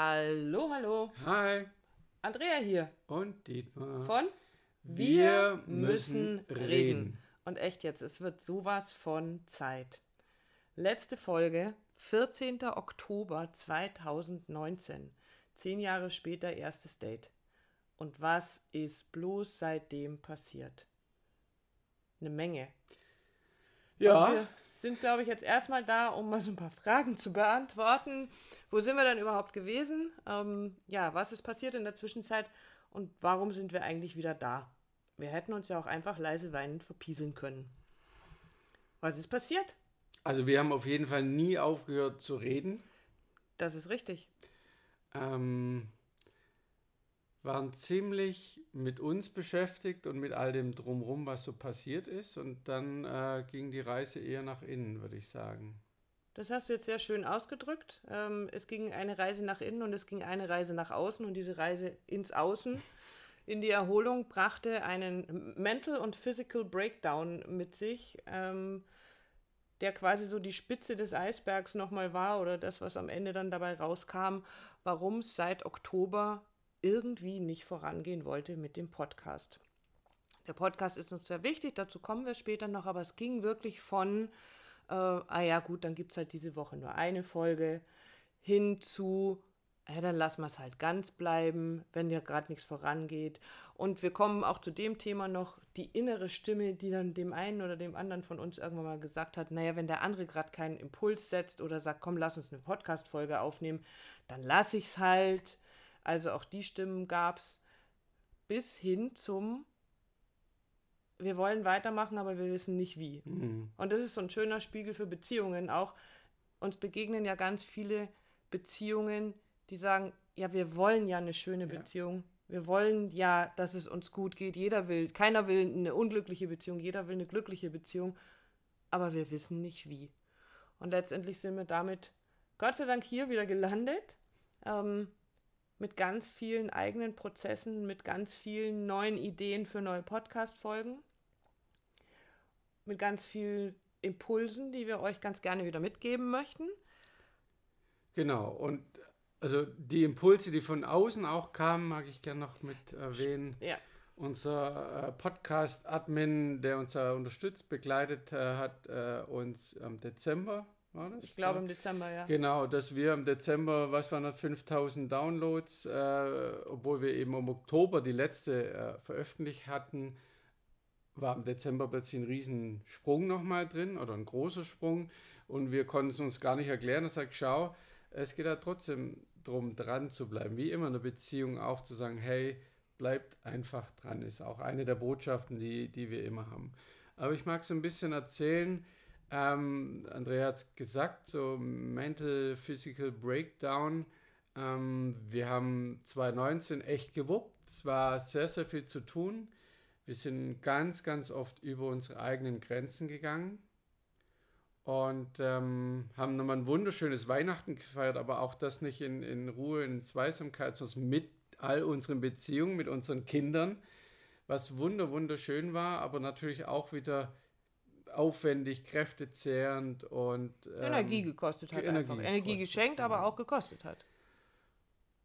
Hallo, hallo. Hi. Andrea hier. Und Dietmar. Von Wir müssen reden. Und echt jetzt, es wird sowas von Zeit. Letzte Folge, 14. Oktober 2019. Zehn Jahre später erstes Date. Und was ist bloß seitdem passiert? Eine Menge. Ja. Wir sind, glaube ich, jetzt erstmal da, um mal so ein paar Fragen zu beantworten. Wo sind wir denn überhaupt gewesen? Ähm, ja, was ist passiert in der Zwischenzeit und warum sind wir eigentlich wieder da? Wir hätten uns ja auch einfach leise weinend verpieseln können. Was ist passiert? Also wir haben auf jeden Fall nie aufgehört zu reden. Das ist richtig. Ähm, waren ziemlich mit uns beschäftigt und mit all dem drumherum, was so passiert ist. Und dann äh, ging die Reise eher nach innen, würde ich sagen. Das hast du jetzt sehr schön ausgedrückt. Ähm, es ging eine Reise nach innen und es ging eine Reise nach außen und diese Reise ins Außen, in die Erholung, brachte einen Mental und Physical Breakdown mit sich, ähm, der quasi so die Spitze des Eisbergs nochmal war oder das, was am Ende dann dabei rauskam, warum es seit Oktober irgendwie nicht vorangehen wollte mit dem Podcast. Der Podcast ist uns sehr wichtig, dazu kommen wir später noch, aber es ging wirklich von, äh, ah ja gut, dann gibt es halt diese Woche nur eine Folge, hin zu, ja, dann lassen wir es halt ganz bleiben, wenn ja gerade nichts vorangeht. Und wir kommen auch zu dem Thema noch, die innere Stimme, die dann dem einen oder dem anderen von uns irgendwann mal gesagt hat, naja, wenn der andere gerade keinen Impuls setzt oder sagt, komm, lass uns eine Podcast-Folge aufnehmen, dann lass ich es halt. Also auch die Stimmen gab es bis hin zum wir wollen weitermachen, aber wir wissen nicht wie. Mhm. Und das ist so ein schöner Spiegel für Beziehungen auch. Uns begegnen ja ganz viele Beziehungen, die sagen, ja, wir wollen ja eine schöne Ja. Beziehung. Wir wollen ja, dass es uns gut geht. Jeder will, keiner will eine unglückliche Beziehung, jeder will eine glückliche Beziehung, aber wir wissen nicht wie. Und letztendlich sind wir damit Gott sei Dank hier wieder gelandet. Ähm, mit ganz vielen eigenen Prozessen, mit ganz vielen neuen Ideen für neue Podcast-Folgen, mit ganz vielen Impulsen, die wir euch ganz gerne wieder mitgeben möchten. Genau. Und also die Impulse, die von außen auch kamen, mag ich gerne noch mit erwähnen. Ja, Unser äh, Podcast-Admin, der uns da unterstützt, begleitet äh, hat, äh, uns im Dezember, war das? ich glaube Ja. im Dezember, ja. Genau, dass wir im Dezember, was waren das, 5000 Downloads, äh, obwohl wir eben im Oktober die letzte äh, veröffentlicht hatten, war im Dezember plötzlich ein Riesensprung nochmal drin oder ein großer Sprung und wir konnten es uns gar nicht erklären. Er sagt, schau, es geht da trotzdem drum, dran zu bleiben, wie immer in der Beziehung auch zu sagen, hey, bleibt einfach dran, ist auch eine der Botschaften, die, die wir immer haben. Aber ich mag so ein bisschen erzählen, ähm, Andrea hat es gesagt, so Mental Physical Breakdown. Ähm, wir haben 2019 echt gewuppt. Es war sehr, sehr viel zu tun. Wir sind ganz, ganz oft über unsere eigenen Grenzen gegangen und ähm, haben nochmal ein wunderschönes Weihnachten gefeiert, aber auch das nicht in, in Ruhe, in Zweisamkeit, sondern mit all unseren Beziehungen, mit unseren Kindern, was wunder, wunderschön war, aber natürlich auch wieder aufwendig, kräftezehrend und ähm, Energie gekostet hat Energie einfach. Energie gekostet, geschenkt, aber genau. auch gekostet hat.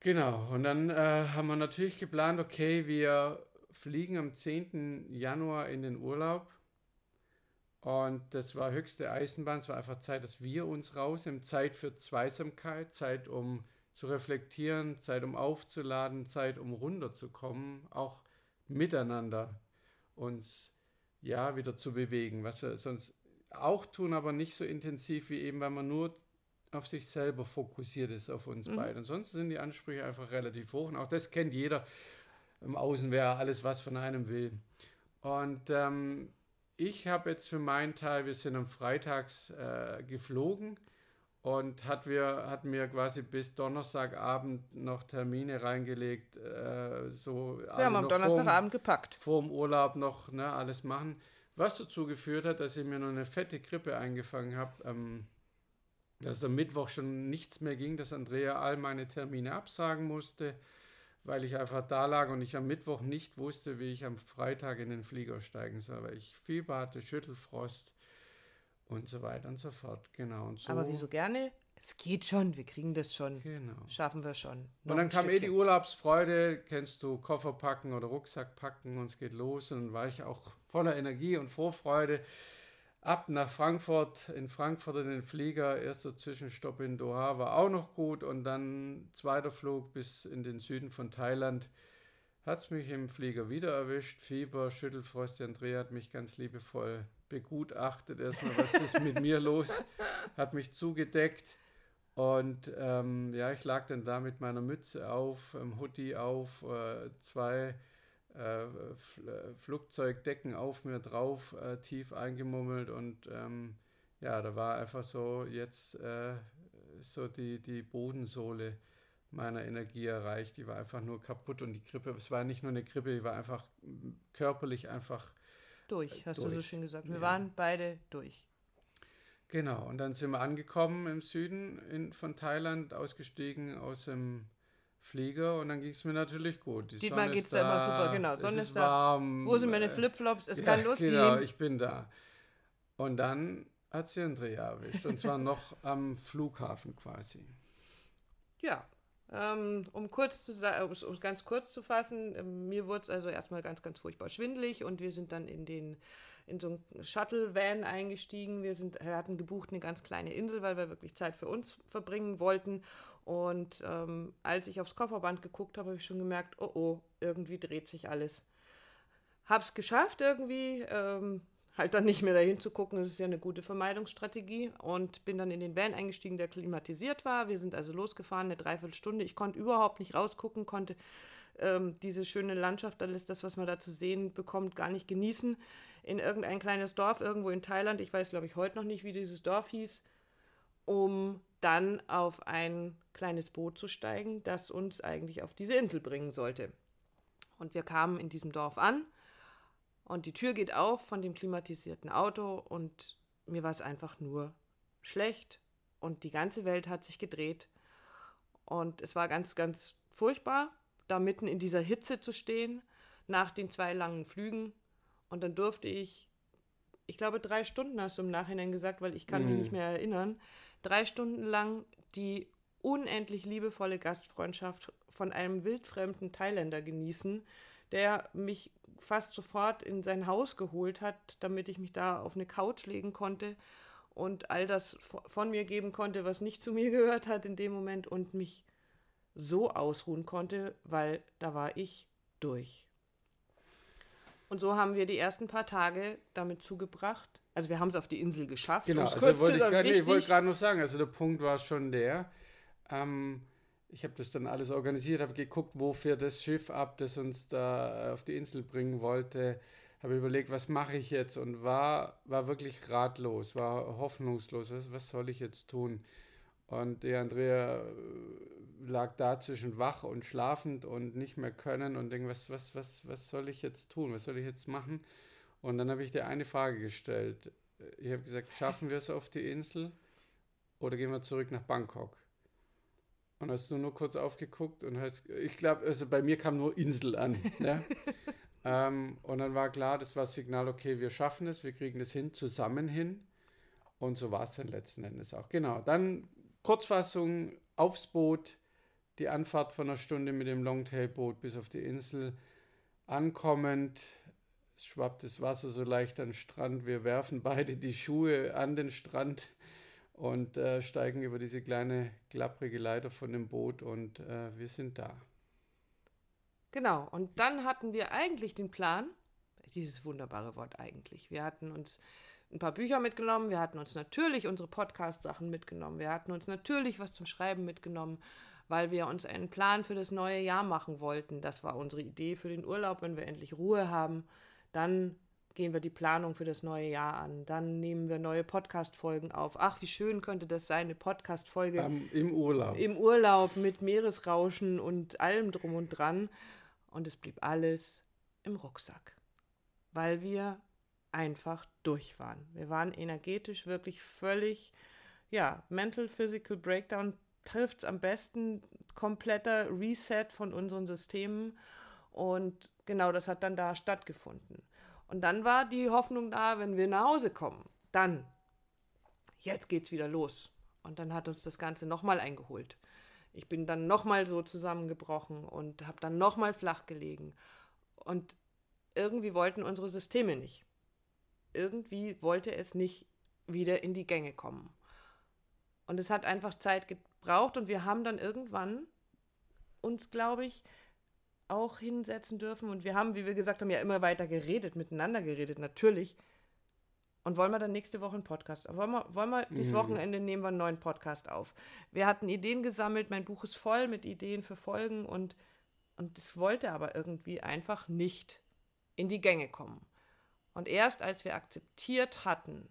Genau, und dann äh, haben wir natürlich geplant, okay, wir fliegen am 10. Januar in den Urlaub. Und das war höchste Eisenbahn. Es war einfach Zeit, dass wir uns rausnehmen. Zeit für Zweisamkeit, Zeit, um zu reflektieren, Zeit, um aufzuladen, Zeit, um runterzukommen, auch miteinander uns ja wieder zu bewegen, was wir sonst auch tun, aber nicht so intensiv wie eben, weil man nur auf sich selber fokussiert ist, auf uns beide. Ansonsten sind die Ansprüche einfach relativ hoch und auch das kennt jeder im Außen, wer alles was von einem will. Und ähm, ich habe jetzt für meinen Teil, wir sind am Freitags äh, geflogen und hat wir, hat mir quasi bis Donnerstagabend noch Termine reingelegt, äh, so Wir haben am vorm- Donnerstagabend gepackt. vor dem Urlaub noch ne, alles machen. Was dazu geführt hat, dass ich mir noch eine fette Grippe eingefangen habe, ähm, dass am Mittwoch schon nichts mehr ging, dass Andrea all meine Termine absagen musste, weil ich einfach da lag und ich am Mittwoch nicht wusste, wie ich am Freitag in den Flieger steigen soll, weil ich Fieber hatte, Schüttelfrost und so weiter und so fort. Genau. Und so, Aber wieso gerne? es geht schon, wir kriegen das schon. Genau. Schaffen wir schon. Noch und dann kam eh die Urlaubsfreude, kennst du, Koffer packen oder Rucksack packen und es geht los. Und dann war ich auch voller Energie und Vorfreude. Ab nach Frankfurt, in Frankfurt in den Flieger, erster Zwischenstopp in Doha war auch noch gut und dann zweiter Flug bis in den Süden von Thailand. Hat es mich im Flieger wieder erwischt, Fieber, Schüttelfrost. Andrea hat mich ganz liebevoll begutachtet. Erstmal, was ist mit mir los? Hat mich zugedeckt und ähm, ja, ich lag dann da mit meiner Mütze auf, ähm, Hoodie auf, äh, zwei äh, Flugzeugdecken auf mir drauf, äh, tief eingemummelt und ähm, ja, da war einfach so jetzt äh, so die, die Bodensohle meiner Energie erreicht. Die war einfach nur kaputt und die Grippe, es war nicht nur eine Grippe, die war einfach körperlich einfach durch, hast durch. du so schön gesagt. Wir ja. waren beide durch. Genau, und dann sind wir angekommen im Süden in, von Thailand, ausgestiegen aus dem Flieger und dann ging es mir natürlich gut. Die Diesmal geht es da immer super, genau. Sonne ist, ist warm, da. Wo sind meine äh, Flipflops? Es ja, kann losgehen. Genau, ich bin da. Und dann hat sie Andrea erwischt und zwar noch am Flughafen quasi. Ja, ähm, um kurz zu um es ganz kurz zu fassen, äh, mir wurde es also erstmal ganz, ganz furchtbar schwindelig und wir sind dann in den in so ein Shuttle-Van eingestiegen. Wir, sind, wir hatten gebucht eine ganz kleine Insel, weil wir wirklich Zeit für uns verbringen wollten. Und ähm, als ich aufs Kofferband geguckt habe, habe ich schon gemerkt, oh oh, irgendwie dreht sich alles. Hab's geschafft irgendwie, ähm, halt dann nicht mehr dahin zu gucken, das ist ja eine gute Vermeidungsstrategie und bin dann in den Van eingestiegen, der klimatisiert war. Wir sind also losgefahren, eine Dreiviertelstunde. Ich konnte überhaupt nicht rausgucken, konnte ähm, diese schöne Landschaft, alles das, was man da zu sehen bekommt, gar nicht genießen. In irgendein kleines Dorf irgendwo in Thailand, ich weiß glaube ich heute noch nicht, wie dieses Dorf hieß, um dann auf ein kleines Boot zu steigen, das uns eigentlich auf diese Insel bringen sollte. Und wir kamen in diesem Dorf an und die Tür geht auf von dem klimatisierten Auto und mir war es einfach nur schlecht und die ganze Welt hat sich gedreht. Und es war ganz, ganz furchtbar, da mitten in dieser Hitze zu stehen, nach den zwei langen Flügen. Und dann durfte ich, ich glaube, drei Stunden hast du im Nachhinein gesagt, weil ich kann mhm. mich nicht mehr erinnern, drei Stunden lang die unendlich liebevolle Gastfreundschaft von einem wildfremden Thailänder genießen, der mich fast sofort in sein Haus geholt hat, damit ich mich da auf eine Couch legen konnte und all das von mir geben konnte, was nicht zu mir gehört hat in dem Moment und mich so ausruhen konnte, weil da war ich durch. Und so haben wir die ersten paar Tage damit zugebracht. Also wir haben es auf die Insel geschafft. Genau, also wollte ich, gerade, ich wollte gerade noch sagen, also der Punkt war schon der, ähm, ich habe das dann alles organisiert, habe geguckt, wo fährt das Schiff ab, das uns da auf die Insel bringen wollte. Habe überlegt, was mache ich jetzt und war, war wirklich ratlos, war hoffnungslos. Was, was soll ich jetzt tun? Und der Andrea äh, lag da zwischen wach und schlafend und nicht mehr können und denkt, was, was, was, was soll ich jetzt tun? Was soll ich jetzt machen? Und dann habe ich dir eine Frage gestellt. Ich habe gesagt, schaffen wir es auf die Insel oder gehen wir zurück nach Bangkok? Und hast du nur kurz aufgeguckt und hast, ich glaube, also bei mir kam nur Insel an. ne? ähm, und dann war klar, das war das Signal, okay, wir schaffen es, wir kriegen es hin, zusammen hin. Und so war es dann letzten Endes auch. Genau, dann Kurzfassung aufs Boot, die Anfahrt von einer Stunde mit dem Longtailboot bis auf die Insel. Ankommend, es schwappt das Wasser so leicht an den Strand. Wir werfen beide die Schuhe an den Strand und äh, steigen über diese kleine klapprige Leiter von dem Boot und äh, wir sind da. Genau, und dann hatten wir eigentlich den Plan, dieses wunderbare Wort eigentlich. Wir hatten uns ein paar Bücher mitgenommen, wir hatten uns natürlich unsere Podcast-Sachen mitgenommen, wir hatten uns natürlich was zum Schreiben mitgenommen, weil wir uns einen Plan für das neue Jahr machen wollten. Das war unsere Idee für den Urlaub, wenn wir endlich Ruhe haben, dann gehen wir die Planung für das neue Jahr an. Dann nehmen wir neue Podcast-Folgen auf. Ach, wie schön könnte das sein, eine Podcast-Folge um, im Urlaub. Im Urlaub mit Meeresrauschen und allem drum und dran. Und es blieb alles im Rucksack, weil wir einfach durch waren. Wir waren energetisch wirklich völlig, ja, Mental Physical Breakdown trifft es am besten, kompletter Reset von unseren Systemen. Und genau das hat dann da stattgefunden. Und dann war die Hoffnung da, wenn wir nach Hause kommen, dann, jetzt geht's wieder los. Und dann hat uns das Ganze nochmal eingeholt. Ich bin dann nochmal so zusammengebrochen und habe dann nochmal flach gelegen. Und irgendwie wollten unsere Systeme nicht. Irgendwie wollte es nicht wieder in die Gänge kommen. Und es hat einfach Zeit gebraucht und wir haben dann irgendwann uns, glaube ich, auch hinsetzen dürfen. Und wir haben, wie wir gesagt haben, ja immer weiter geredet, miteinander geredet, natürlich. Und wollen wir dann nächste Woche einen Podcast? Wollen wir, wollen wir dieses mhm. Wochenende nehmen wir einen neuen Podcast auf? Wir hatten Ideen gesammelt, mein Buch ist voll mit Ideen für Folgen und, und es wollte aber irgendwie einfach nicht in die Gänge kommen. Und erst als wir akzeptiert hatten,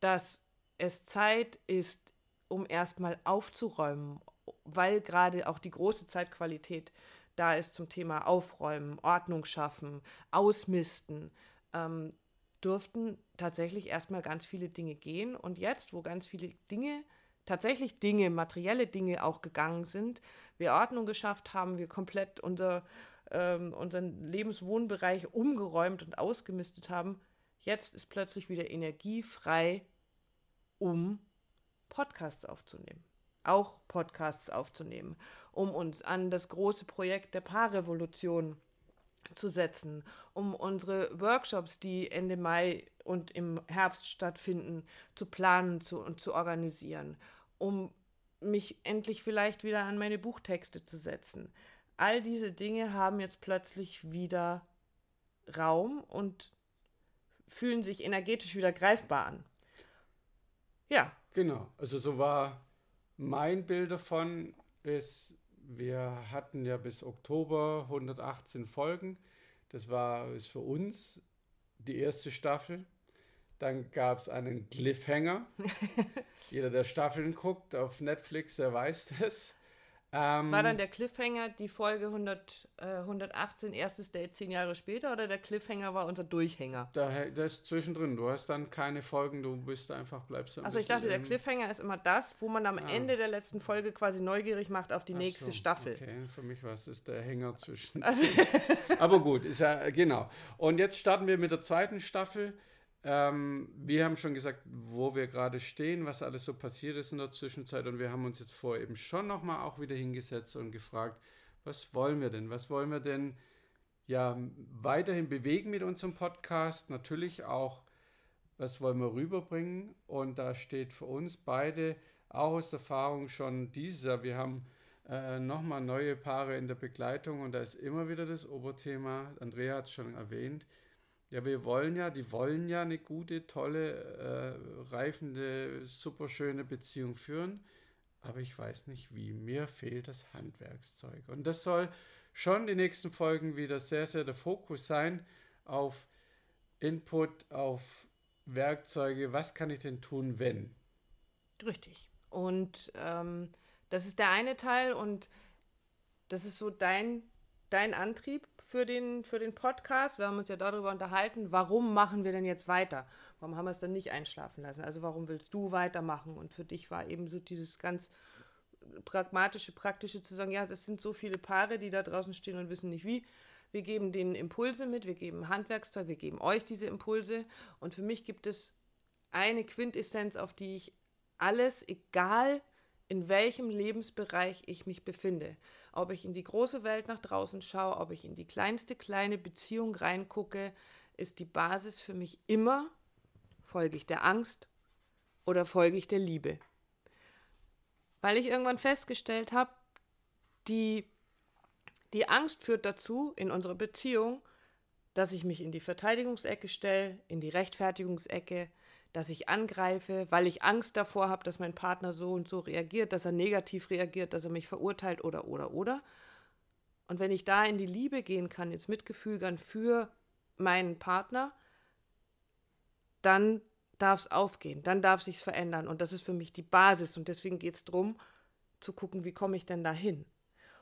dass es Zeit ist, um erstmal aufzuräumen, weil gerade auch die große Zeitqualität da ist zum Thema Aufräumen, Ordnung schaffen, Ausmisten, ähm, durften tatsächlich erstmal ganz viele Dinge gehen. Und jetzt, wo ganz viele Dinge, tatsächlich Dinge, materielle Dinge auch gegangen sind, wir Ordnung geschafft haben, wir komplett unser, ähm, unseren Lebenswohnbereich umgeräumt und ausgemistet haben, jetzt ist plötzlich wieder Energie frei, um Podcasts aufzunehmen. Auch Podcasts aufzunehmen, um uns an das große Projekt der Paarrevolution zu setzen, um unsere Workshops, die Ende Mai und im Herbst stattfinden, zu planen zu, und zu organisieren, um mich endlich vielleicht wieder an meine Buchtexte zu setzen. All diese Dinge haben jetzt plötzlich wieder Raum und fühlen sich energetisch wieder greifbar an. Ja. Genau, also so war mein Bild davon, ist, wir hatten ja bis Oktober 118 Folgen. Das war ist für uns die erste Staffel. Dann gab es einen Cliffhanger. Jeder, der Staffeln guckt auf Netflix, der weiß das. Ähm, War dann der Cliffhanger die Folge 100, äh, 118, erstes Date zehn Jahre später oder der Cliffhanger war unser Durchhänger? Da, da ist zwischendrin. Du hast dann keine Folgen, du bist einfach, bleibst Also ich dachte, der Cliffhanger ist immer das, wo man am ah. Ende der letzten Folge quasi neugierig macht auf die Ach nächste so, Staffel. Okay, für mich war es das der Hänger zwischen. Also Aber gut, ist ja genau. Und jetzt starten wir mit der zweiten Staffel. Ähm, wir haben schon gesagt, wo wir gerade stehen, was alles so passiert ist in der Zwischenzeit und wir haben uns jetzt vor eben schon nochmal auch wieder hingesetzt und gefragt, was wollen wir denn? Was wollen wir denn ja weiterhin bewegen mit unserem Podcast? Natürlich auch, was wollen wir rüberbringen? Und da steht für uns beide auch aus Erfahrung schon dieses Jahr, wir haben äh, nochmal neue Paare in der Begleitung und da ist immer wieder das Oberthema, Andrea hat es schon erwähnt, ja, wir wollen ja, die wollen ja eine gute, tolle, äh, reifende, superschöne Beziehung führen. Aber ich weiß nicht wie. Mir fehlt das Handwerkszeug. Und das soll schon die nächsten Folgen wieder sehr, sehr der Fokus sein auf Input, auf Werkzeuge. Was kann ich denn tun, wenn? Richtig. Und ähm, das ist der eine Teil und das ist so dein, dein Antrieb, für den, für den Podcast. Wir haben uns ja darüber unterhalten, warum machen wir denn jetzt weiter? Warum haben wir es dann nicht einschlafen lassen? Also warum willst du weitermachen? Und für dich war eben so dieses ganz pragmatische, praktische zu sagen, ja, das sind so viele Paare, die da draußen stehen und wissen nicht wie. Wir geben denen Impulse mit, wir geben Handwerkszeug, wir geben euch diese Impulse. Und für mich gibt es eine Quintessenz, auf die ich alles, egal in welchem Lebensbereich ich mich befinde. Ob ich in die große Welt nach draußen schaue, ob ich in die kleinste kleine Beziehung reingucke, ist die Basis für mich immer, folge ich der Angst oder folge ich der Liebe. Weil ich irgendwann festgestellt habe, die, die Angst führt dazu in unserer Beziehung, dass ich mich in die Verteidigungsecke stelle, in die Rechtfertigungsecke, dass ich angreife, weil ich Angst davor habe, dass mein Partner so und so reagiert, dass er negativ reagiert, dass er mich verurteilt oder oder oder. Und wenn ich da in die Liebe gehen kann, ins Mitgefühl dann für meinen Partner, dann darf es aufgehen, dann darf sich verändern. Und das ist für mich die Basis. Und deswegen geht es darum, zu gucken, wie komme ich denn da hin.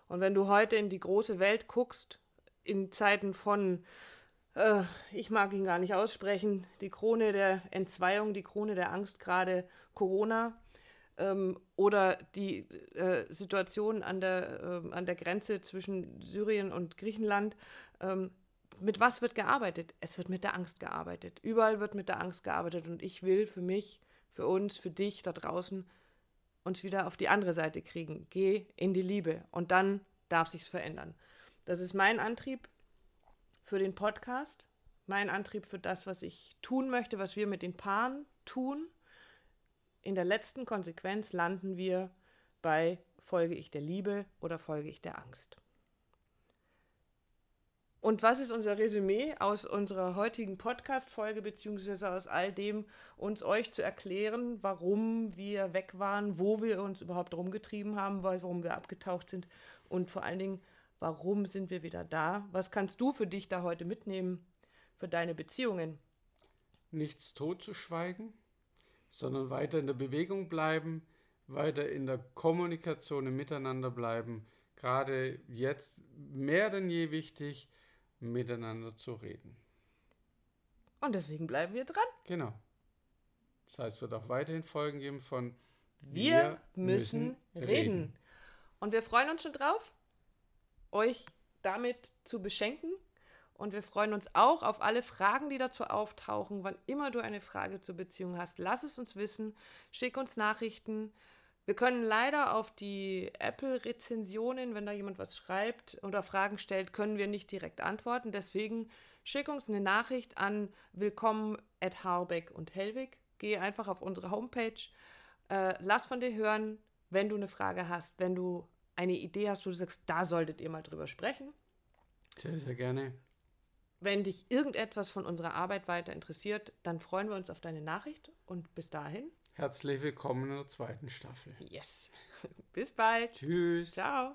Und wenn du heute in die große Welt guckst, in Zeiten von äh, ich mag ihn gar nicht aussprechen, die Krone der Entzweiung, die Krone der Angst, gerade Corona ähm, oder die äh, Situation an der, äh, an der Grenze zwischen Syrien und Griechenland. Ähm, mit was wird gearbeitet? Es wird mit der Angst gearbeitet. Überall wird mit der Angst gearbeitet und ich will für mich für uns, für dich da draußen, uns wieder auf die andere Seite kriegen. Geh in die Liebe und dann darf sich's verändern. Das ist mein Antrieb für den Podcast, mein Antrieb für das, was ich tun möchte, was wir mit den Paaren tun. In der letzten Konsequenz landen wir bei folge ich der Liebe oder folge ich der Angst. Und was ist unser Resümee aus unserer heutigen Podcast-Folge, beziehungsweise aus all dem, uns euch zu erklären, warum wir weg waren, wo wir uns überhaupt rumgetrieben haben, warum wir abgetaucht sind und vor allen Dingen, warum sind wir wieder da? Was kannst du für dich da heute mitnehmen, für deine Beziehungen? Nichts totzuschweigen, sondern weiter in der Bewegung bleiben, weiter in der Kommunikation im Miteinander bleiben. Gerade jetzt mehr denn je wichtig, miteinander zu reden. Und deswegen bleiben wir dran. Genau. Das heißt, es wird auch weiterhin Folgen geben von Wir, wir müssen, müssen reden. reden. Und wir freuen uns schon drauf, euch damit zu beschenken. Und wir freuen uns auch auf alle Fragen, die dazu auftauchen. Wann immer du eine Frage zur Beziehung hast, lass es uns wissen. Schick uns Nachrichten. Wir können leider auf die Apple-Rezensionen, wenn da jemand was schreibt oder Fragen stellt, können wir nicht direkt antworten. Deswegen schick uns eine Nachricht an willkommen at Harbeck und Hellwig. Geh einfach auf unsere Homepage. Äh, lass von dir hören, wenn du eine Frage hast, wenn du eine Idee hast, wo du sagst, da solltet ihr mal drüber sprechen. Sehr, sehr gerne. Wenn dich irgendetwas von unserer Arbeit weiter interessiert, dann freuen wir uns auf deine Nachricht und bis dahin Herzlich willkommen in der zweiten Staffel. Yes. Bis bald. Tschüss. Ciao.